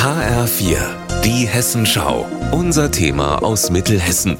HR4, die Hessenschau. Unser Thema aus Mittelhessen.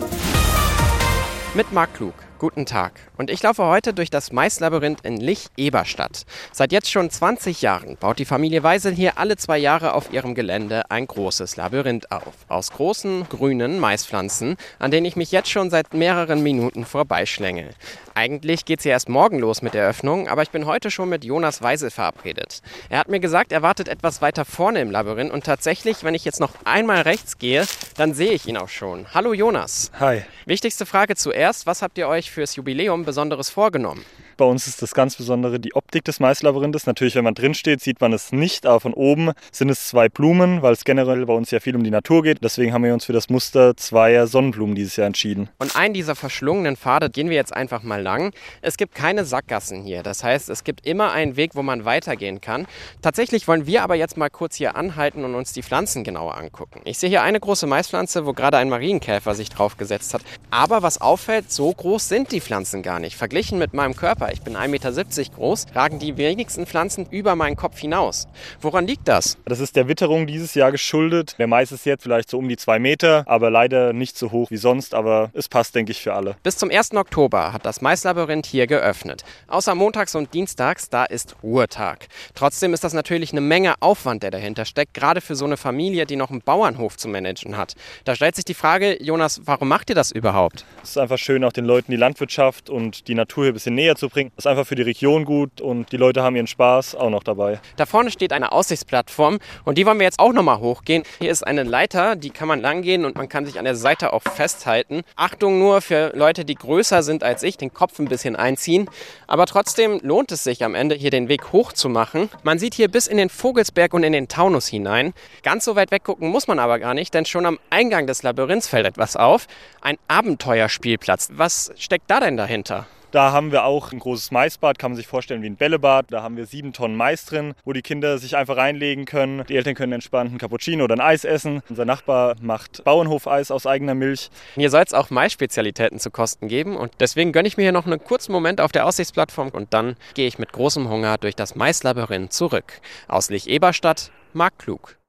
Mit Marc Klug. Guten Tag. Und ich laufe heute durch das Maislabyrinth in Lich-Eberstadt. Seit jetzt schon 20 Jahren baut die Familie Weisel hier alle zwei Jahre auf ihrem Gelände ein großes Labyrinth auf. Aus großen, grünen Maispflanzen, an denen ich mich jetzt schon seit mehreren Minuten vorbeischlängel. Eigentlich geht es ja erst morgen los mit der Öffnung, aber ich bin heute schon mit Jonas Weisel verabredet. Er hat mir gesagt, er wartet etwas weiter vorne im Labyrinth und tatsächlich, wenn ich jetzt noch einmal rechts gehe, dann sehe ich ihn auch schon. Hallo Jonas. Hi. Wichtigste Frage zuerst, was habt ihr euch fürs Jubiläum Besonderes vorgenommen? Bei uns ist das ganz Besondere die Optik des Maislabyrinthes. Natürlich, wenn man drin steht, sieht man es nicht, aber von oben sind es zwei Blumen, weil es generell bei uns ja viel um die Natur geht. Deswegen haben wir uns für das Muster zweier Sonnenblumen dieses Jahr entschieden. Und einen dieser verschlungenen Pfade gehen wir jetzt einfach mal lang. Es gibt keine Sackgassen hier. Das heißt, es gibt immer einen Weg, wo man weitergehen kann. Tatsächlich wollen wir aber jetzt mal kurz hier anhalten und uns die Pflanzen genauer angucken. Ich sehe hier eine große Maispflanze, wo gerade ein Marienkäfer sich draufgesetzt hat. Aber was auffällt, so groß sind die Pflanzen gar nicht. Verglichen mit meinem Körper ich bin 1,70 Meter groß, ragen die wenigsten Pflanzen über meinen Kopf hinaus. Woran liegt das? Das ist der Witterung dieses Jahr geschuldet. Der Mais ist jetzt vielleicht so um die zwei Meter, aber leider nicht so hoch wie sonst, aber es passt, denke ich, für alle. Bis zum 1. Oktober hat das Maislabyrinth hier geöffnet. Außer montags und dienstags, da ist Ruhetag. Trotzdem ist das natürlich eine Menge Aufwand, der dahinter steckt, gerade für so eine Familie, die noch einen Bauernhof zu managen hat. Da stellt sich die Frage, Jonas, warum macht ihr das überhaupt? Es ist einfach schön, auch den Leuten die Landwirtschaft und die Natur hier ein bisschen näher zu bringen. Das ist einfach für die Region gut und die Leute haben ihren Spaß auch noch dabei. Da vorne steht eine Aussichtsplattform und die wollen wir jetzt auch nochmal hochgehen. Hier ist eine Leiter, die kann man langgehen und man kann sich an der Seite auch festhalten. Achtung nur für Leute, die größer sind als ich, den Kopf ein bisschen einziehen. Aber trotzdem lohnt es sich am Ende hier den Weg hoch zu machen. Man sieht hier bis in den Vogelsberg und in den Taunus hinein. Ganz so weit weggucken muss man aber gar nicht, denn schon am Eingang des Labyrinths fällt etwas auf. Ein Abenteuerspielplatz. Was steckt da denn dahinter? Da haben wir auch ein großes Maisbad, kann man sich vorstellen wie ein Bällebad. Da haben wir sieben Tonnen Mais drin, wo die Kinder sich einfach reinlegen können. Die Eltern können entspannt einen Cappuccino oder ein Eis essen. Unser Nachbar macht Bauernhofeis aus eigener Milch. Hier soll es auch Mais-Spezialitäten zu kosten geben und deswegen gönne ich mir hier noch einen kurzen Moment auf der Aussichtsplattform und dann gehe ich mit großem Hunger durch das Maislabyrinth zurück. Aus Lich-Eberstadt, Marc Klug.